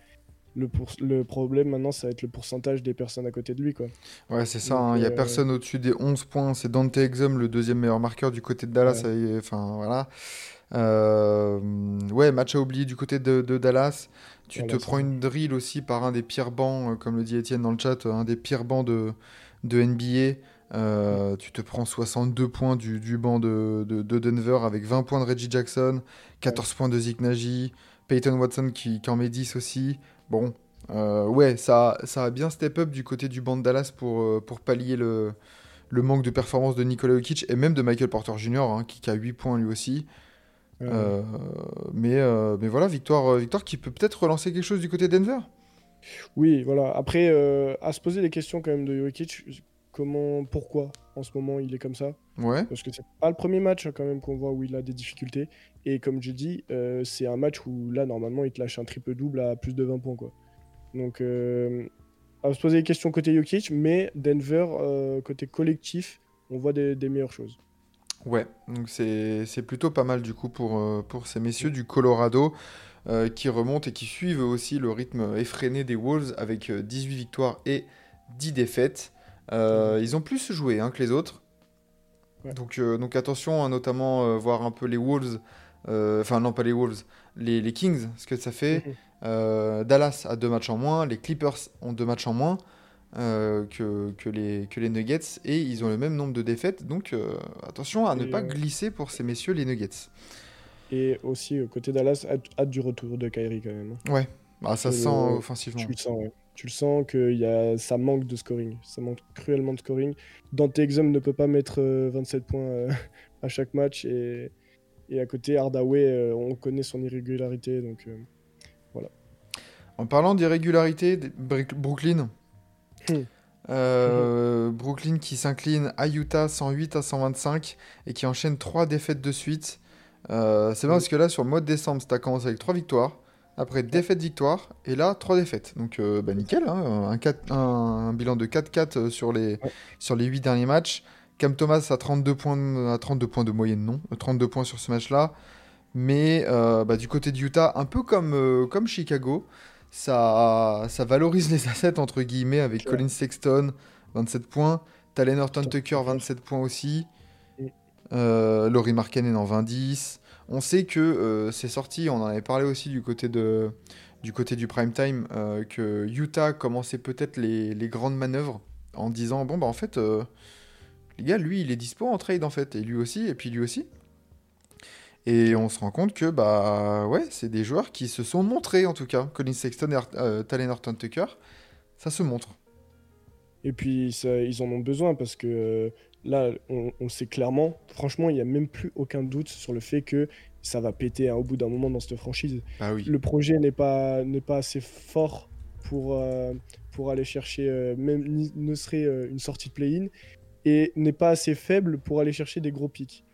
Le, pour- le problème maintenant, ça va être le pourcentage des personnes à côté de lui. Quoi. Ouais, c'est ça. Hein, Il n'y a euh, personne au-dessus des 11 points. C'est Dante Exum, le deuxième meilleur marqueur du côté de Dallas. Ouais. Enfin, voilà. Euh, ouais, match à oublier du côté de, de Dallas. Tu Voilà, te prends ça. une drill aussi par un des pires bancs, euh, comme le dit Étienne dans le chat, un des pires bancs de, de NBA. Euh, tu te prends 62 points du, du banc de, de, de Denver avec 20 points de Reggie Jackson, 14 points de Zeke Nagy, Peyton Watson qui, qui en met 10 aussi. Bon, euh, ouais, ça, ça a bien step up du côté du banc de Dallas pour, euh, pour pallier le, le manque de performance de Nikola Jokic et même de Michael Porter Jr., hein, qui, qui a 8 points lui aussi. Euh, Euh, mais, euh, mais voilà, victoire, victoire qui peut peut-être relancer quelque chose du côté de Denver. Oui, voilà. Après, à se poser des questions quand même de Jokic, comment, pourquoi? En ce moment il est comme ça Ouais, Parce que c'est pas le premier match hein, quand même qu'on voit où il a des difficultés. Et comme je dis, euh, c'est un match où là, normalement, il te lâche un triple-double à plus de 20 points. Quoi. Donc, euh, à se poser des questions côté Jokic, mais Denver, euh, côté collectif, on voit des, des meilleures choses. ouais. Donc c'est plutôt pas mal du coup pour, pour ces messieurs du Colorado euh, qui remontent et qui suivent aussi le rythme effréné des Wolves avec euh, 18 victoires et 10 défaites. Euh, ils ont plus joué hein, que les autres. Ouais. Donc, euh, donc attention, à notamment euh, voir un peu les Wolves, enfin non pas les Wolves, les, les Kings, ce que ça fait. Mhm. Dallas a deux matchs en moins, les Clippers ont deux matchs en moins que, que, les, que les Nuggets et ils ont le même nombre de défaites. Donc attention à ne pas glisser pour ces messieurs les Nuggets. Et aussi, côté Dallas, hâte, hâte du retour de Kyrie quand même. hein. Ouais, bah, ça se sent offensivement. Tu le sens, ouais. Tu le sens que y a... ça manque de scoring. Ça manque cruellement de scoring. Dante Exum ne peut pas mettre euh, 27 points euh, à chaque match. Et, et à côté, Hardaway, euh, on connaît son irrégularité. Donc, euh, En parlant d'irrégularité, Brooklyn. Hmm. Euh, Brooklyn qui s'incline à Utah 108 à 125 et qui enchaîne trois défaites de suite. Euh, c'est bien parce que là, sur le mois de décembre, ça commencé avec trois victoires. Après, défaite, victoire. Et là, trois défaites. Donc, euh, bah, nickel. hein, un, 4 un- un bilan de 4-4 sur les, Ouais. sur les 8 derniers matchs. Cam Thomas a 32 points, à 32 points de moyenne, non. euh, 32 points sur ce match-là. Mais euh, bah, du côté de Utah, un peu comme, euh, comme Chicago, ça, ça valorise les assets, entre guillemets, avec Claire. Colin Sexton, 27 points. Talen Horton Tucker, c'est 27 points aussi. Euh, Laurie Markkanen en 20-10. On sait que euh, c'est sorti, on en avait parlé aussi du côté, de, du, côté du prime time, euh, que Utah commençait peut-être les, les grandes manœuvres en disant bon bah en fait les gars lui il est dispo en trade en fait et lui aussi et puis lui aussi. Et on se rend compte que bah ouais c'est des joueurs qui se sont montrés en tout cas. Colin Sexton et euh, Talen Horton Tucker ça se montre. Et puis, ils en ont besoin parce que là, on, sait clairement. Franchement, il n'y a même plus aucun doute sur le fait que ça va péter hein, au bout d'un moment dans cette franchise. oui Le projet n'est pas, n'est pas assez fort pour, euh, pour aller chercher euh, même ni- ne serait euh, une sortie de play-in et n'est pas assez faible pour aller chercher des gros pics.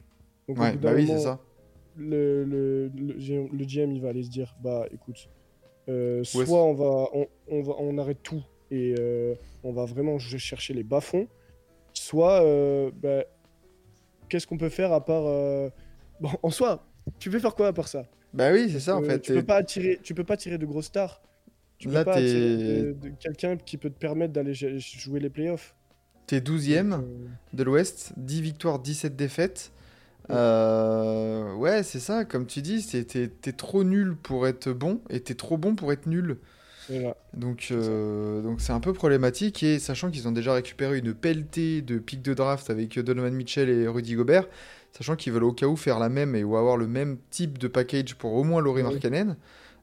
Donc, ouais bah oui c'est ça le, le, le, GM le GM il va aller se dire bah écoute soit on va on, on va on arrête tout et on va vraiment ch- chercher les bas fonds soit euh, bah, qu'est-ce qu'on peut faire à part euh, bon en soi tu peux faire quoi à part ça? Bah oui c'est ça en Euh, fait tu peux pas attirer tu peux pas tirer de grosses stars tu Là, peux pas t'es- attirer quelqu'un qui peut te permettre d'aller jouer les playoffs t'es 12ème Donc, euh, de l'Ouest, 10 victoires, 17 défaites. Euh, ouais, c'est ça, comme tu dis, t'es trop nul pour être bon et t'es trop bon pour être nul. Voilà. Donc euh, donc c'est un peu problématique et sachant qu'ils ont déjà récupéré une pelletée de pics de draft avec Donovan Mitchell et Rudy Gobert, sachant qu'ils veulent au cas où faire la même et ou avoir le même type de package pour au moins Laurie Oui. Markkanen,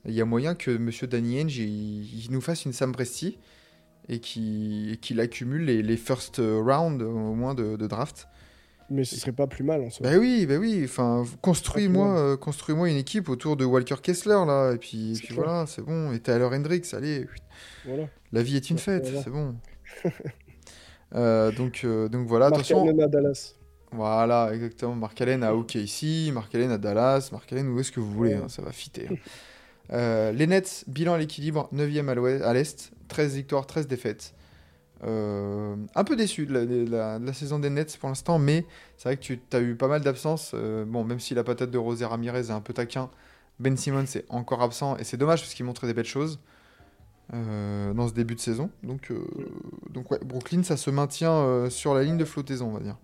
il y a moyen que Monsieur Danny Ainge il, il nous fasse une Sam Presti et qu'il accumule les, les first round au moins de, de draft. Mais ce serait pas plus mal en soi Bah oui, bah oui. Enfin, construis-moi, euh, construis-moi une équipe autour de Walker Kessler là, et puis, et voilà, c'est bon. Et Tyler Hendricks, allez, voilà la vie est une fête, voilà. c'est bon. Euh, donc, euh, donc voilà, Mark. Allen à Dallas Voilà, exactement. Mark Allen à OKC, Mark Allen à Dallas, Mark Allen où est-ce que vous voulez, Ouais. hein, ça va fitter. hein. Les Nets, bilan à l'équilibre, 9e à l'ouest- à l'Est, 13 victoires, 13 défaites. Euh, un peu déçu de la, de la- de la saison des Nets pour l'instant, mais c'est vrai que tu as eu pas mal d'absences. Euh, bon, même si la patate de Rosé Ramirez est un peu taquin, Ben Simmons est encore absent et c'est dommage parce qu'il montrait des belles choses. euh, dans ce début de saison. Donc, donc ouais, Brooklyn, ça se maintient sur la ligne de flottaison, on va dire.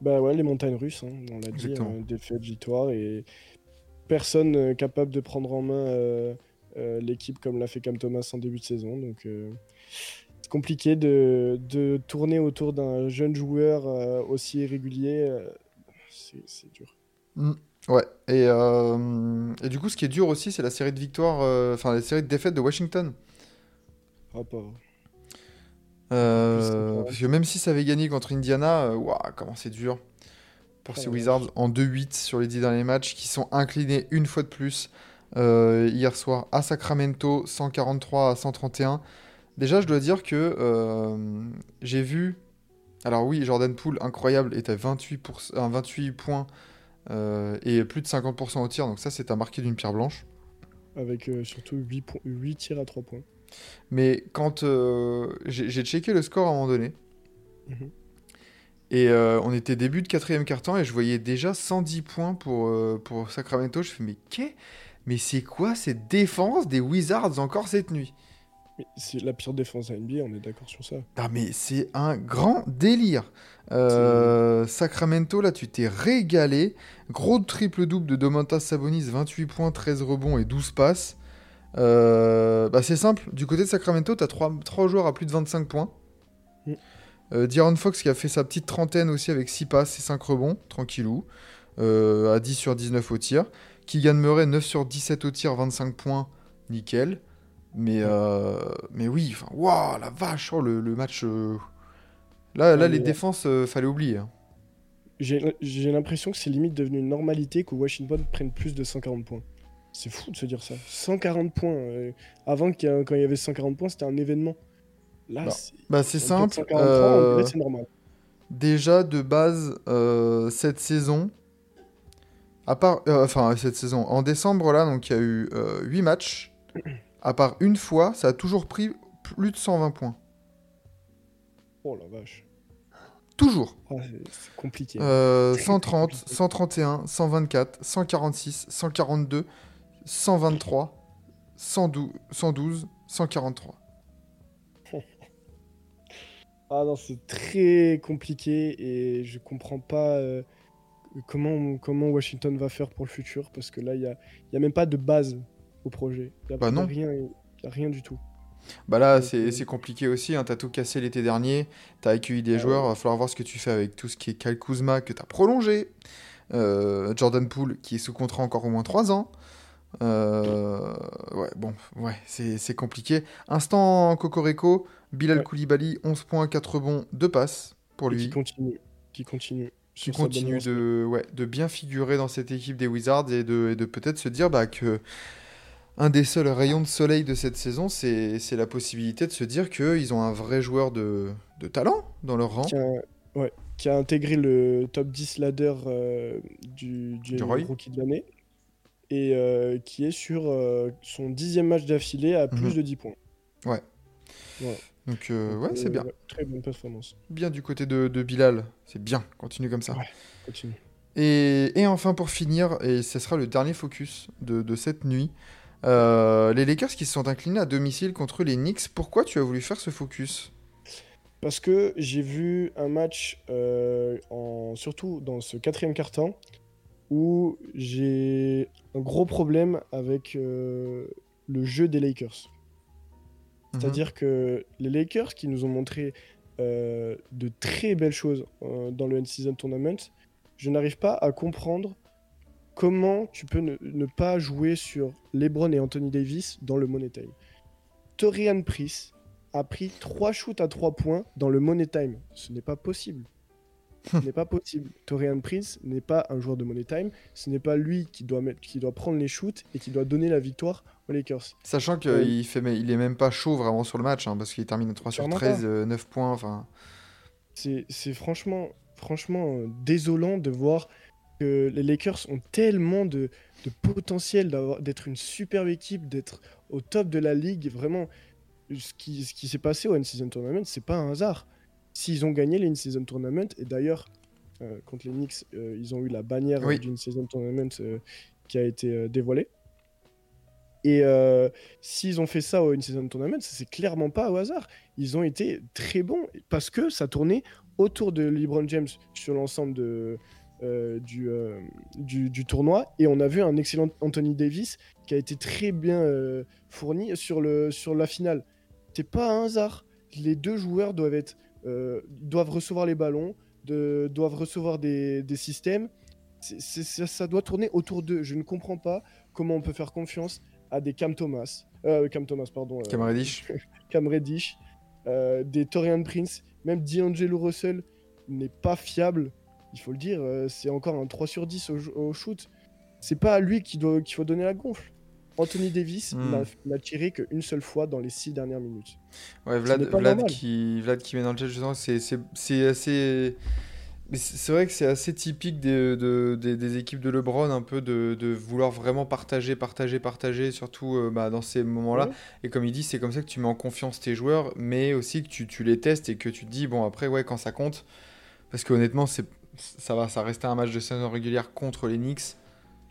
Bah ouais, les montagnes russes, hein, on l'a dit, hein, défaite, victoire, et personne capable de prendre en main l'équipe comme l'a fait Cam Thomas en début de saison. Donc compliqué de, de tourner autour d'un jeune joueur euh, aussi irrégulier. euh, c'est dur. Ouais, et, euh, et du coup, ce qui est dur aussi, c'est la série de victoires, enfin la série de défaites de Washington. Ah, pas- Plus sympa. parce que même si ça avait gagné contre Indiana, ouah, comment c'est dur pour ces la Wizards en 2-8 sur les 10 derniers matchs, qui sont inclinés une fois de plus euh, hier soir à Sacramento, 143 à 131. Déjà, je dois dire que euh, j'ai vu. Alors, oui, Jordan Poole, incroyable, est à 28, pour- euh, 28 points euh, et plus de 50% au tir, donc ça, c'est à marquer d'une pierre blanche. Avec euh, surtout 8, points- 8 tirs à 3 points. Mais quand j'ai checké le score à un moment donné, Mhm. et on était début de quatrième quart-temps, et je voyais déjà 110 points pour, pour Sacramento. Je fais, mais qu'est Mais c'est quoi cette défense des Wizards encore cette nuit? C'est la pire défense à NBA, on est d'accord sur ça. Ah mais c'est un grand délire. Euh, Sacramento, là tu t'es régalé. Gros triple-double de Domantas Sabonis, 28 points, 13 rebonds et 12 passes. Euh, bah c'est simple, du côté de Sacramento, t'as 3, trois joueurs à plus de 25 points. Mm. Euh, Fox qui a fait sa petite trentaine aussi avec 6 passes et 5 rebonds, tranquillou. À 10 sur 19 au tir. Keegan Murray, 9 sur 17 au tir, 25 points, nickel. Mais, euh, mais oui, enfin, waouh, la vache, oh, le, le match. euh, Là, là les défenses, euh, fallait oublier. hein. J'ai l'impression que c'est limite devenu une normalité que Washington prenne plus de 140 points. C'est fou de se dire ça. 140 points. euh, avant, a- quand il y avait 140 points, c'était un événement. Là, Bah, c'est Bah, simple. 143, on dirait que c'est normal. déjà, de base, cette saison. À part. euh, enfin, cette saison. En décembre, là, donc, il y a eu 8 matchs. À part une fois, ça a toujours pris plus de 120 points. Oh la vache. Toujours. Ah, c'est- compliqué. Euh, Très 130, compliqué. 131, 124, 146, 142, 123, 112, 112 143. Ah non, c'est très compliqué et je comprends pas euh, comment, comment Washington va faire pour le futur parce que là, il n'y a, il y a même pas de base au projet. Il Bah il non. rien, il rien du tout. Bah là, c'est euh, c'est compliqué aussi. Hein. T'as tout cassé l'été dernier. T'as accueilli des Ah joueurs. ouais. Va falloir voir ce que tu fais avec tout ce qui est Kyle Kuzma que t'as prolongé. Euh, Jordan Poole qui est sous contrat encore au moins 3 ans. Euh, ouais, bon, ouais, c'est compliqué. Instant Cocorico, Bilal Ouais. Koulibaly, 11 points, 4 rebonds, 2 passes pour Et qui lui. continue. Qui continue. Qui continue de, ouais, de bien figurer dans cette équipe des Wizards et de, et de peut-être se dire bah, que un des seuls rayons de soleil de cette saison, c'est c'est la possibilité de se dire qu'ils ont un vrai joueur de, de talent dans leur rang. qui a, ouais, qui a intégré le top 10 ladder euh, du, du, Du Roy. rookie de l'année et euh, qui est sur euh, son dixième match d'affilée à plus Mhm. de 10 points. Donc ouais, Donc, c'est euh, bien. Très bonne performance. Bien du côté de, de Bilal, c'est bien, continue comme ça. Ouais. Continue. Et, et enfin pour finir, et ce sera le dernier focus de, de cette nuit, euh, les Lakers qui se sont inclinés à domicile contre les Knicks. Pourquoi tu as voulu faire ce focus? Parce que j'ai vu un match, euh, en, surtout dans ce quatrième quart-temps, où j'ai un gros problème avec euh, le jeu des Lakers. Mhm. C'est-à-dire que les Lakers qui nous ont montré de très belles choses dans le End-Season Tournament, je n'arrive pas à comprendre comment tu peux ne, ne pas jouer sur LeBron et Anthony Davis dans le Money Time. Torian Price a pris 3 shoots à 3 points dans le Money Time. Ce n'est pas possible. Ce n'est pas possible. Torian Prince n'est pas un joueur de Money Time. Ce n'est pas lui qui doit, mettre, qui doit prendre les shoots et qui doit donner la victoire aux Lakers. Sachant qu'il Euh, il fait, il est même pas chaud vraiment sur le match, hein, parce qu'il termine à 3 sur Clairement 13, euh, 9 points, enfin... C'est franchement, franchement euh, désolant de voir que les Lakers ont tellement de, de potentiel d'être une superbe équipe, d'être au top de la ligue. Vraiment, ce qui, ce qui s'est passé au In-Season Tournament, c'est pas un hasard. S'ils ont gagné les In-Season Tournament, et d'ailleurs, euh, contre les Knicks, euh, ils ont eu la bannière Oui. euh, d'une Season Tournament euh, qui a été dévoilée. Et s'ils ont fait ça au In-Season Tournament, ça c'est clairement pas au hasard. Ils ont été très bons parce que ça tournait autour de LeBron James sur l'ensemble de, euh, du, euh, du, du tournoi. Et on a vu un excellent Anthony Davis qui a été très bien euh, fourni sur, le, sur la finale. C'est pas un hasard. Les deux joueurs doivent, être, doivent recevoir les ballons, de, doivent recevoir des, des systèmes. Ça, ça doit tourner autour d'eux. Je ne comprends pas comment on peut faire confiance à des Cam Thomas, Cam Thomas, pardon, Cam Reddish. Cam Reddish, des Torian Prince, même D'Angelo Russell n'est pas fiable. Il faut le dire, euh, c'est encore un 3 sur 10 au, au shoot. C'est pas à lui qu'il doit- qu'il faut donner la gonfle. Anthony Davis Hmm. n'a- tiré qu'une seule fois dans les 6 dernières minutes. Ouais, Vlad, Vlad, qui, Vlad qui met dans le chat, justement, c'est assez. C'est c'est vrai que c'est assez typique des, de- des, des équipes de LeBron, un peu de, de vouloir vraiment partager, partager, partager, surtout euh, bah, dans ces moments-là. Ouais. Et comme il dit, c'est comme ça que tu mets en confiance tes joueurs, mais aussi que tu, tu les testes et que tu te dis, bon, après, ouais, quand ça compte, parce que honnêtement, c'est ça va, ça restait un match de saison régulière contre les Knicks.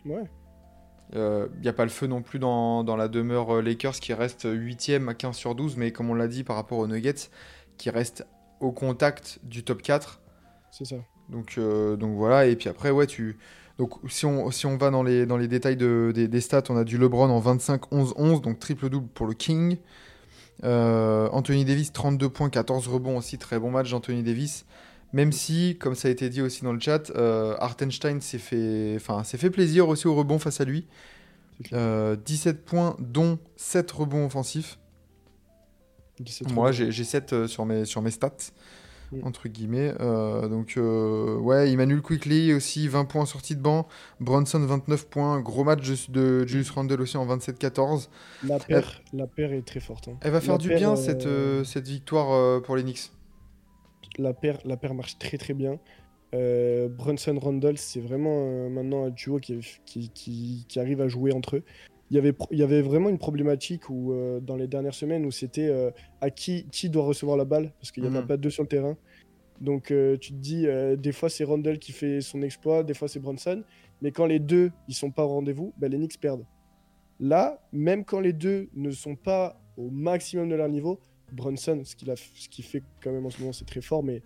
Ouais. Il n'y a pas le feu non plus dans, dans la demeure euh, Lakers qui reste 8ème à 15 sur 12, mais comme on l'a dit par rapport aux Nuggets, qui reste au contact du top 4. C'est ça. Donc, euh, donc voilà, et puis après, ouais, tu. Donc si on, si on va dans les, dans les détails de, des, des stats, on a du LeBron en 25-11-11, donc triple-double pour le King. Euh, Anthony Davis, 32 points, 14 rebonds aussi, très bon match d'Anthony Davis. Même si, comme ça a été dit aussi dans le chat, euh, Hartenstein s'est fait, enfin, s'est fait plaisir aussi au rebond face à lui. C'est clair. Euh, 17 points, dont 7 rebonds offensifs. 17 Moi, j'ai j'ai 7 euh, sur, mes, sur mes stats, entre guillemets. Euh, donc, ouais, Emmanuel Quickly aussi, 20 points en sortie de banc. Bronson, 29 points. Gros match de, de Julius Randle aussi en 27-14. La paire, la paire est très forte. hein. Elle va faire La du paire, bien, cette, cette victoire pour les Knicks. La paire, la paire marche très très bien. Euh, Brunson Randall, c'est vraiment euh, maintenant un duo qui, qui, qui- qui arrive à jouer entre eux. Il y avait, il y avait vraiment une problématique où, euh, dans les dernières semaines où c'était à qui, qui doit recevoir la balle parce qu'il n'y en a Mhm. pas deux sur le terrain. Donc tu te dis, des fois c'est Randall qui fait son exploit, des fois c'est Brunson. Mais quand les deux ils sont pas au rendez-vous, ben, les Knicks perdent. Là, même quand les deux ne sont pas au maximum de leur niveau, Brunson, ce qu'il a, ce qu'il fait quand même en ce moment, c'est très fort, mais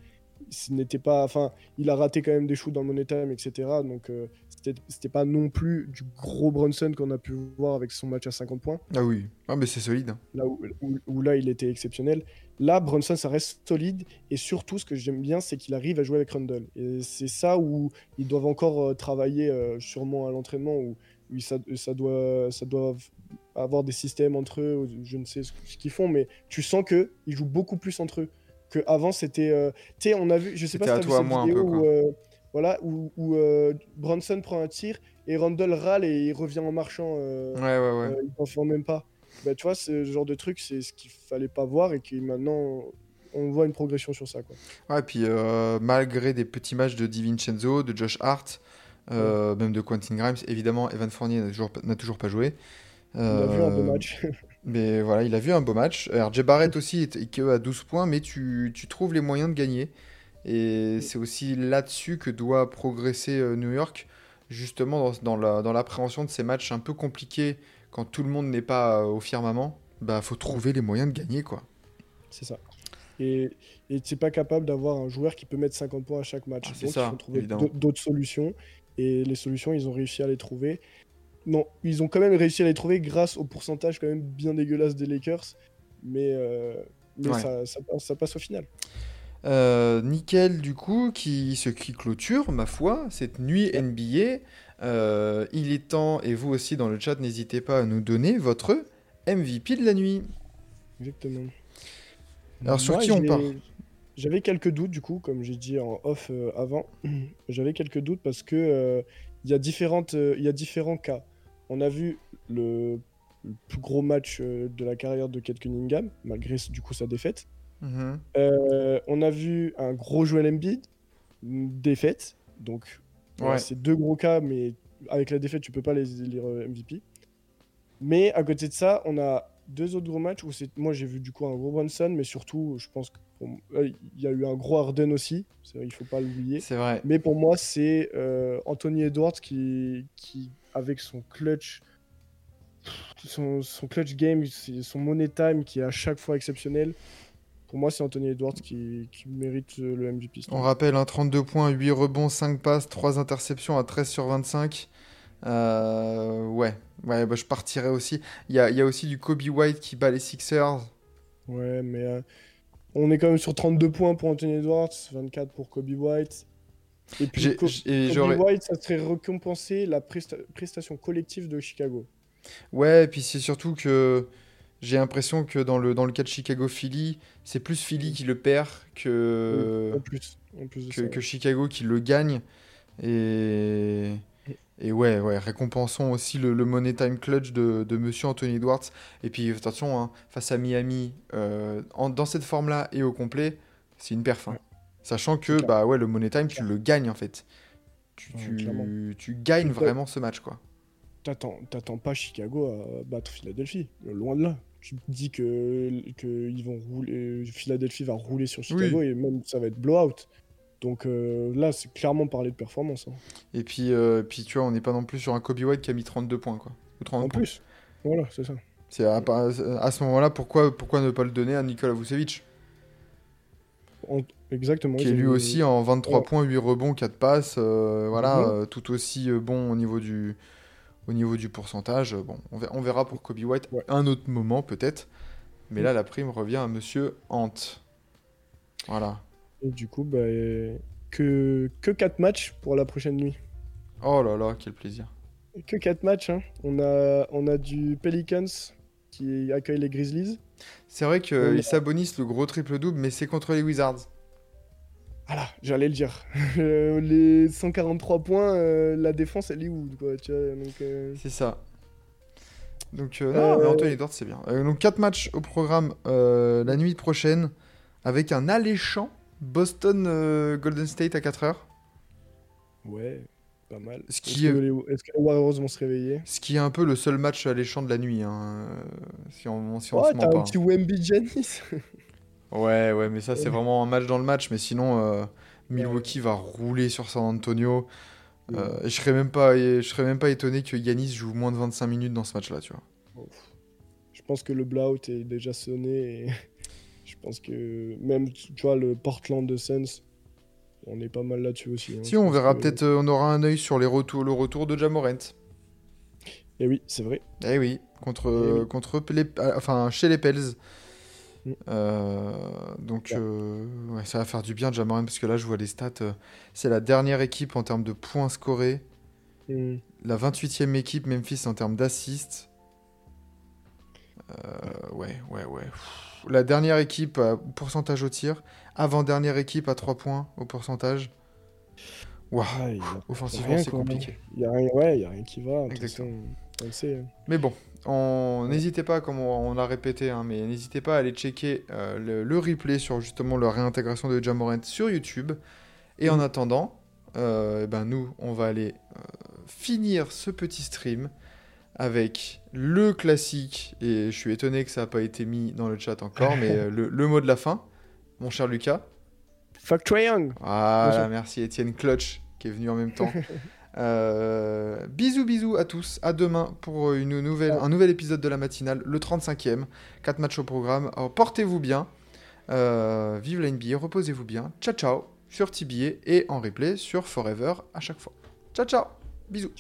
ce n'était pas, enfin, il a raté quand même des shoots dans le money time, etc. Donc euh, c'était, c'était pas non plus du gros Brunson qu'on a pu voir avec son match à 50 points, Ah oui, ah, mais c'est solide. hein. là où, où- où là il était exceptionnel. Là, Brunson, ça reste solide, et surtout, ce que j'aime bien, c'est qu'il arrive à jouer avec Rundle. Et c'est ça où ils doivent encore euh, travailler, euh, sûrement à l'entraînement, où, où ça, ça doit, ça doit avoir des systèmes entre eux, je ne sais ce, ce qu'ils font, mais tu sens que ils jouent beaucoup plus entre eux. Que avant c'était, euh, tu sais, on a vu, je sais pas si t'as toi, vu cette un vidéo peu, où, euh, voilà, où, où, euh, Brunson prend un tir et Randall râle et il revient en marchant. Ouais, ouais, ouais. t'en font même pas. Bah, tu vois, ce genre de truc, c'est ce qu'il fallait pas voir et qui maintenant on voit une progression sur ça. Quoi. Ouais, puis euh, malgré des petits matchs de DiVincenzo, de Josh Hart, euh, même de Quentin Grimes, évidemment, Evan Fournier n'a toujours, pas- n'a toujours pas joué. On a vu un beau Euh, match. Mais voilà, il a vu un beau match. RJ Barrett aussi est que à 12 points, mais tu, tu trouves les moyens de gagner. Et c'est aussi là-dessus que doit progresser euh, New York, justement dans, dans la- dans l'appréhension de ces matchs un peu compliqués quand tout le monde n'est pas euh, au firmament. Bah, faut trouver les moyens de gagner, quoi. c'est ça. Et tu n'es pas capable d'avoir un joueur qui peut mettre 50 points à chaque match. Ah, Donc ça, il faut trouver d'autres solutions. Et les solutions, ils ont réussi à les trouver. Non, ils ont quand même réussi à les trouver grâce au pourcentage quand même bien dégueulasse des Lakers. Mais, euh, mais Ouais. ça, ça, passe- ça passe au final. Euh, nickel, du coup, qui, ce qui clôture, ma foi, cette nuit NBA. Euh, il est temps, et vous aussi dans le chat, n'hésitez pas à nous donner votre MVP de la nuit. Exactement. Alors, sur Moi, qui on part? J'avais quelques doutes, du coup, comme j'ai dit en off euh, avant. J'avais quelques doutes parce que euh, il y, a différentes, il y a différents cas. On a vu le, le plus gros match euh, de la carrière de Kate Cunningham, malgré du coup sa défaite. Mhm. Euh, on a vu un gros Joel Embiid, une défaite. Donc, c'est deux gros cas, mais avec la défaite, tu peux pas les lire euh, MVP. Mais à côté de ça, on a deux autres gros matchs où c'est moi j'ai vu du coup un gros Brunson, mais surtout, je pense qu'il y a eu un gros Harden aussi. Il faut pas l'oublier. C'est vrai. Mais pour moi, c'est Anthony Edwards qui, qui, avec son clutch, son, son clutch game, son money time qui est à chaque fois exceptionnel. Pour moi, c'est Anthony Edwards qui, qui mérite le MVP. On rappelle, hein, 32 points, 8 rebonds, 5 passes, 3 interceptions à 13 sur 25. Euh, ouais, ouais bah, je partirais aussi. Il y a, il y a aussi du Kobe White qui bat les Sixers. Ouais, mais euh, on est quand même sur 32 points pour Anthony Edwards, 24 pour Kobe White. Et puis Kobe White, ça serait récompenser la presta- prestation collective de Chicago. Ouais, et puis c'est surtout que j'ai l'impression que dans le, dans le cas de Chicago-Philly, c'est plus Philly qui le perd que, En plus, en plus de que, ça. que Chicago qui le gagne. Et, et ouais, ouais, récompensons aussi le, le money time clutch de, de monsieur Anthony Edwards. Et puis attention, hein, face à Miami, euh, en- dans cette forme-là et au complet, c'est une perf. hein. Ouais. Sachant que bah ouais, le money time, tu le gagnes en fait. Tu, tu- gagnes vraiment ce match, quoi. T'attends t'attends pas Chicago à battre Philadelphie, loin de là. Tu te dis que, que ils vont rouler, Philadelphie va rouler sur Chicago et même ça va être blowout. Donc euh, là, c'est clairement parler de performance. hein. Et puis, euh, puis tu vois, on n'est pas non plus sur un Kobe White qui a mis 32 points, quoi. Ou 30 En points. plus, voilà, c'est ça. C'est à, à ce moment-là, pourquoi, pourquoi ne pas le donner à Nikola Vucevic? En- Exactement. Qui est lui aussi en 23 Ouais. points, 8 rebonds, 4 passes. euh, voilà, Mhm. euh, tout aussi euh, bon au niveau du, au niveau du pourcentage. Euh, Bon, on verra, pour Kobe White Ouais. un autre moment peut-être. Mais Mhm. là, la prime revient à Monsieur Ant. Voilà. Et du coup, bah, euh, que, que 4 matchs pour la prochaine nuit. Oh là là, quel plaisir. Que 4 matchs. hein. On, a, on a du Pelicans qui accueille les Grizzlies. C'est vrai qu'ils a- s'abonnissent le gros triple-double, mais c'est contre les Wizards. Voilà, j'allais le dire. Euh, les 143 points, euh, la défense, elle est où quoi, tu vois, donc, euh, C'est ça. Donc, euh, non, mais Anthony Edwards, c'est bien. Donc, 4 matchs au programme la nuit prochaine avec un alléchant Boston Golden State à 4h. Ouais, pas mal. Ce qui que, est- les- est-ce que les Warriors vont se réveiller? Ce qui est un peu le seul match alléchant de la nuit, hein, si on, si on Ouais, se ment t'as pas. un petit Wemby Giannis. Ouais, ouais, mais ça, c'est vraiment un match dans le match. Mais sinon, euh, Milwaukee va rouler sur San Antonio. Euh, et je serais même pas, et je serais même pas étonné que Yanis joue moins de 25 minutes dans ce match-là, tu vois. Je pense que le blowout est déjà sonné et je pense que même, tu vois, le Portland de Suns, on est pas mal là-dessus aussi. hein. Si on verra que- peut-être, euh, on aura un œil sur les retours, le retour de Jamorant. Eh oui, c'est vrai. Eh oui, contre, Eh oui. contre les, euh, enfin chez les Pels. Euh, donc Ouais. euh, ça va faire du bien Jamorant parce que là je vois les stats. euh, c'est la dernière équipe en termes de points scorés, Hmm. la 28e équipe Memphis en termes d'assists. Ouais, ouais, ouais. Pff, La dernière équipe à pourcentage au tir, avant-dernière équipe à 3 points au pourcentage. Ah, offensivement c'est quoi. compliqué. Il y a rien, ouais, il y a rien qui va. Exactement. façon, on le sait. hein. Mais bon, on... n'hésitez pas, comme on, on a répété, hein, mais n'hésitez pas à aller checker euh, le, le replay sur justement la réintégration de Jamorant sur YouTube. Et en Mhm. attendant, euh, eh ben nous, on va aller euh, finir ce petit stream avec le classique, et je suis étonné que ça n'a pas été mis dans le chat encore, mais le, le mot de la fin, mon cher Lucas. Fuck Young Bonjour. merci Étienne Clutch qui est venu en même temps. Euh, bisous, bisous à tous. À demain pour une nouvelle, un nouvel épisode de la matinale, le 35e. 4 matchs au programme. Alors, portez-vous bien. Euh, vive la NBA, reposez-vous bien. Ciao, ciao sur TBA et en replay sur Forever à chaque fois. Ciao, ciao. Bisous.